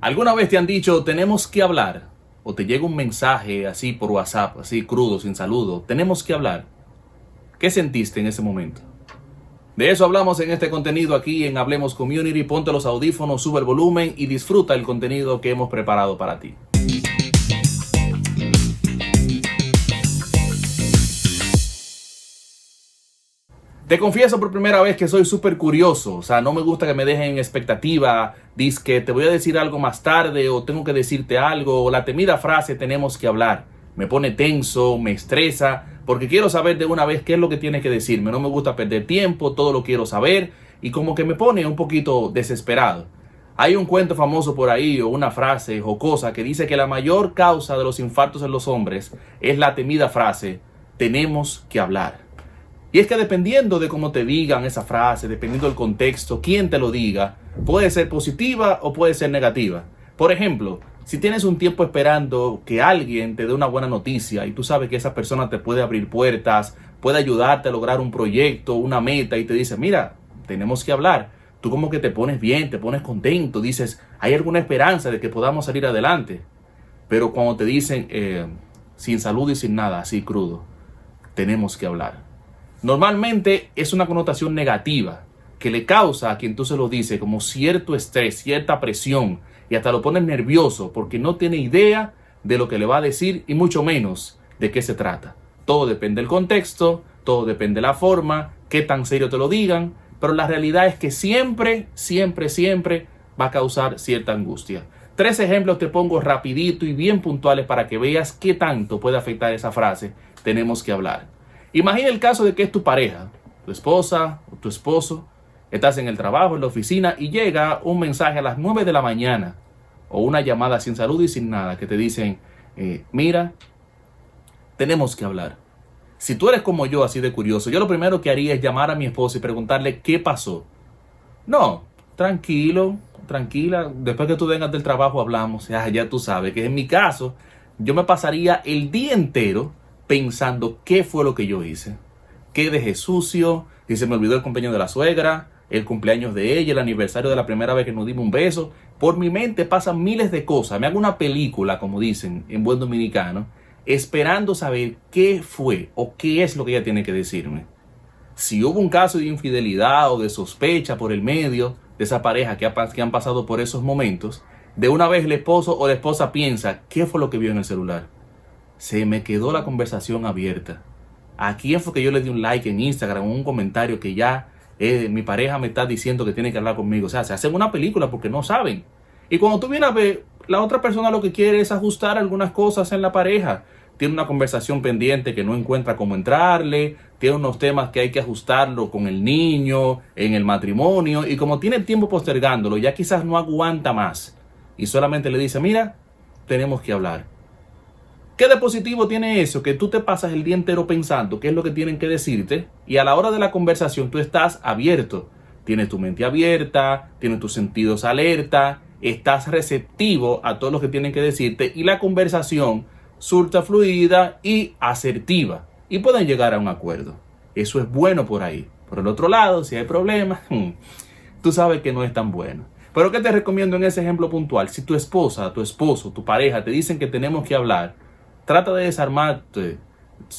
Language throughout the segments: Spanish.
¿Alguna vez te han dicho tenemos que hablar? O te llega un mensaje así por WhatsApp, así crudo, sin saludo, tenemos que hablar. ¿Qué sentiste en ese momento? De eso hablamos en este contenido aquí en Hablemos Community. Ponte los audífonos, sube el volumen y disfruta el contenido que hemos preparado para ti. Te confieso por primera vez que soy súper curioso, o sea, no me gusta que me dejen en expectativa, dices que te voy a decir algo más tarde o tengo que decirte algo, o la temida frase tenemos que hablar. Me pone tenso, me estresa, porque quiero saber de una vez qué es lo que tienes que decirme. No me gusta perder tiempo, todo lo quiero saber y como que me pone un poquito desesperado. Hay un cuento famoso por ahí o una frase o cosa que dice que la mayor causa de los infartos en los hombres es la temida frase, tenemos que hablar. Y es que dependiendo de cómo te digan esa frase, dependiendo del contexto, quién te lo diga, puede ser positiva o puede ser negativa. Por ejemplo, si tienes un tiempo esperando que alguien te dé una buena noticia y tú sabes que esa persona te puede abrir puertas, puede ayudarte a lograr un proyecto, una meta y te dice, mira, tenemos que hablar. Tú como que te pones bien, te pones contento, dices, hay alguna esperanza de que podamos salir adelante. Pero cuando te dicen, eh, sin salud y sin nada, así crudo, tenemos que hablar Normalmente es una connotación negativa que le causa a quien tú se lo dices como cierto estrés, cierta presión y hasta lo pones nervioso porque no tiene idea de lo que le va a decir y mucho menos de qué se trata. Todo depende del contexto, todo depende de la forma, qué tan serio te lo digan, pero la realidad es que siempre, siempre, siempre va a causar cierta angustia. Tres ejemplos te pongo rapidito y bien puntuales para que veas qué tanto puede afectar esa frase. Tenemos que hablar. Imagina el caso de que es tu pareja, tu esposa o tu esposo, estás en el trabajo, en la oficina y llega un mensaje a las 9 de la mañana o una llamada sin salud y sin nada que te dicen, eh, mira, tenemos que hablar. Si tú eres como yo, así de curioso, yo lo primero que haría es llamar a mi esposa y preguntarle qué pasó. No, tranquilo, tranquila, después que tú vengas del trabajo hablamos, ya, ya tú sabes que en mi caso yo me pasaría el día entero pensando qué fue lo que yo hice. ¿Qué dejé sucio? Si se me olvidó el cumpleaños de la suegra, el cumpleaños de ella, el aniversario de la primera vez que nos dimos un beso. Por mi mente pasan miles de cosas. Me hago una película, como dicen en buen dominicano, esperando saber qué fue o qué es lo que ella tiene que decirme. Si hubo un caso de infidelidad o de sospecha por el medio de esa pareja que, que han pasado por esos momentos, de una vez el esposo o la esposa piensa, ¿qué fue lo que vio en el celular? Se me quedó la conversación abierta. ¿A quién fue que yo le di un like en Instagram, un comentario que ya eh, mi pareja me está diciendo que tiene que hablar conmigo? O sea, se hacen una película porque no saben. Y cuando tú vienes a ver, la otra persona lo que quiere es ajustar algunas cosas en la pareja. Tiene una conversación pendiente que no encuentra cómo entrarle, tiene unos temas que hay que ajustarlo con el niño, en el matrimonio, y como tiene tiempo postergándolo, ya quizás no aguanta más. Y solamente le dice, mira, tenemos que hablar. ¿Qué de positivo tiene eso? Que tú te pasas el día entero pensando qué es lo que tienen que decirte y a la hora de la conversación tú estás abierto. Tienes tu mente abierta, tienes tus sentidos alerta, estás receptivo a todo lo que tienen que decirte y la conversación surta fluida y asertiva y pueden llegar a un acuerdo. Eso es bueno por ahí. Por el otro lado, si hay problemas, hmm, tú sabes que no es tan bueno. Pero ¿qué te recomiendo en ese ejemplo puntual? Si tu esposa, tu esposo, tu pareja te dicen que tenemos que hablar, Trata de desarmarte,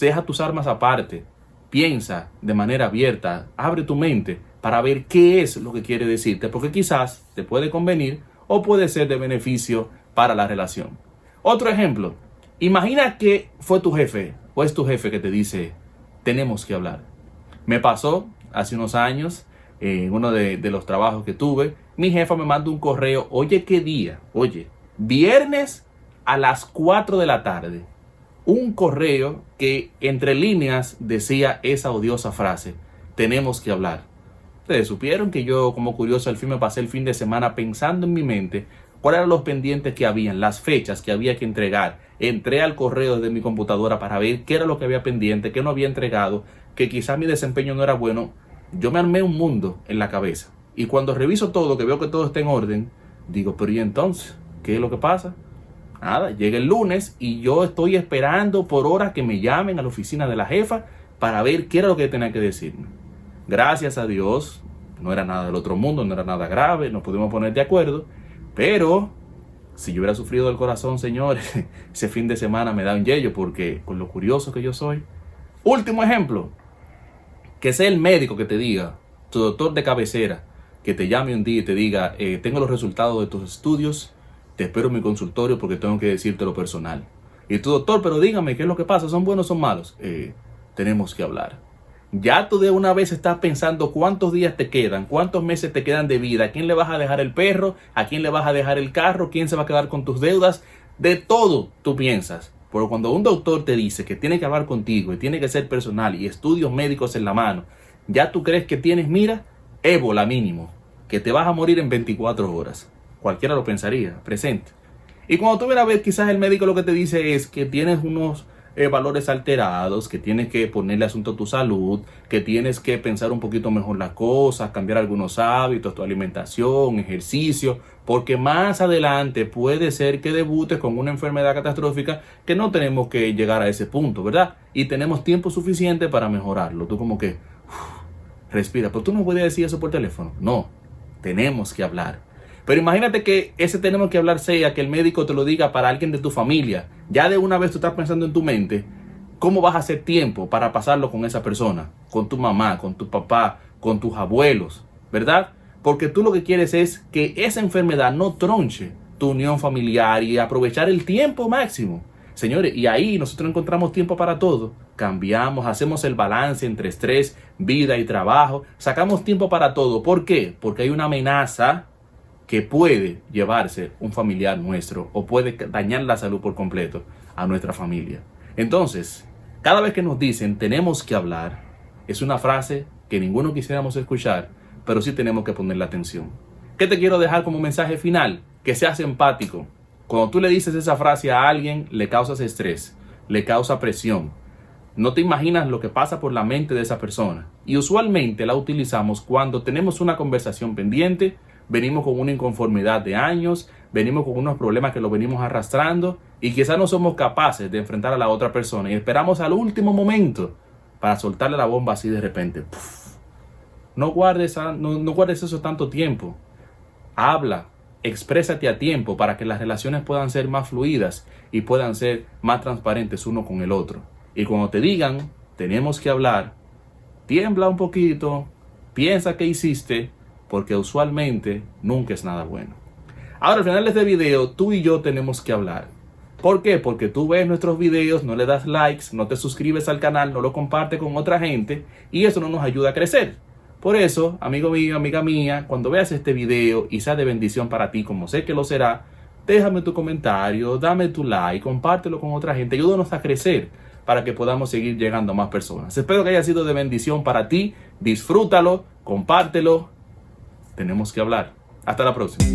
deja tus armas aparte, piensa de manera abierta, abre tu mente para ver qué es lo que quiere decirte, porque quizás te puede convenir o puede ser de beneficio para la relación. Otro ejemplo, imagina que fue tu jefe o es tu jefe que te dice, tenemos que hablar. Me pasó hace unos años, en uno de, de los trabajos que tuve, mi jefa me manda un correo, oye, ¿qué día? Oye, viernes a las 4 de la tarde un correo que entre líneas decía esa odiosa frase, tenemos que hablar. Ustedes supieron que yo como curioso al fin me pasé el fin de semana pensando en mi mente cuáles eran los pendientes que habían, las fechas que había que entregar. Entré al correo de mi computadora para ver qué era lo que había pendiente, qué no había entregado, que quizás mi desempeño no era bueno. Yo me armé un mundo en la cabeza. Y cuando reviso todo, que veo que todo está en orden, digo, pero ¿y entonces? ¿Qué es lo que pasa? Nada, llega el lunes y yo estoy esperando por horas que me llamen a la oficina de la jefa para ver qué era lo que tenía que decirme. Gracias a Dios, no era nada del otro mundo, no era nada grave, nos pudimos poner de acuerdo, pero Si yo hubiera sufrido del corazón, señores, ese fin de semana me da un yello porque con lo curioso que yo soy. Último ejemplo, que sea el médico que te diga, tu doctor de cabecera, que te llame un día y te diga, eh, tengo los resultados de tus estudios, te espero mi consultorio porque tengo que decirte lo personal. Y tu doctor, pero dígame, ¿qué es lo que pasa? ¿Son buenos o son malos? Eh, tenemos que hablar. Ya tú de una vez estás pensando cuántos días te quedan, cuántos meses te quedan de vida, a quién le vas a dejar el perro, a quién le vas a dejar el carro, quién se va a quedar con tus deudas. De todo tú piensas. Pero cuando un doctor te dice que tiene que hablar contigo y tiene que ser personal y estudios médicos en la mano, ya tú crees que tienes, mira, ébola mínimo, que te vas a morir en 24 horas. Cualquiera lo pensaría, presente. Y cuando tú vienes a ver, quizás el médico lo que te dice es que tienes unos eh, valores alterados, que tienes que ponerle asunto a tu salud, que tienes que pensar un poquito mejor las cosas, cambiar algunos hábitos, tu alimentación, ejercicio, porque más adelante puede ser que debutes con una enfermedad catastrófica que no tenemos que llegar a ese punto, ¿verdad? Y tenemos tiempo suficiente para mejorarlo. Tú como que respira, pero tú no puedes decir eso por teléfono. No, tenemos que hablar. Pero imagínate que ese tenemos que hablar sea que el médico te lo diga para alguien de tu familia. Ya de una vez tú estás pensando en tu mente, ¿cómo vas a hacer tiempo para pasarlo con esa persona? Con tu mamá, con tu papá, con tus abuelos, ¿verdad? Porque tú lo que quieres es que esa enfermedad no tronche tu unión familiar y aprovechar el tiempo máximo. Señores, y ahí nosotros encontramos tiempo para todo. Cambiamos, hacemos el balance entre estrés, vida y trabajo. Sacamos tiempo para todo. ¿Por qué? Porque hay una amenaza que puede llevarse un familiar nuestro o puede dañar la salud por completo a nuestra familia. Entonces, cada vez que nos dicen tenemos que hablar, es una frase que ninguno quisiéramos escuchar, pero sí tenemos que ponerle atención. ¿Qué te quiero dejar como mensaje final? Que seas empático. Cuando tú le dices esa frase a alguien, le causas estrés, le causa presión. No te imaginas lo que pasa por la mente de esa persona. Y usualmente la utilizamos cuando tenemos una conversación pendiente, venimos con una inconformidad de años, venimos con unos problemas que lo venimos arrastrando y quizás no somos capaces de enfrentar a la otra persona y esperamos al último momento para soltarle la bomba así de repente. No guardes, no, guardes eso tanto tiempo. Habla, exprésate a tiempo para que las relaciones puedan ser más fluidas y puedan ser más transparentes uno con el otro. Y cuando te digan, tenemos que hablar, tiembla un poquito, piensa qué hiciste, porque usualmente nunca es nada bueno. Ahora, al final de este video, tú y yo tenemos que hablar. ¿Por qué? Porque tú ves nuestros videos, no le das likes, no te suscribes al canal, no lo compartes con otra gente y eso no nos ayuda a crecer. Por eso, amigo mío, amiga mía, cuando veas este video y sea de bendición para ti, como sé que lo será, déjame tu comentario, dame tu like, compártelo con otra gente, ayúdanos a crecer para que podamos seguir llegando a más personas. Espero que haya sido de bendición para ti, disfrútalo, compártelo, tenemos que hablar. Hasta la próxima.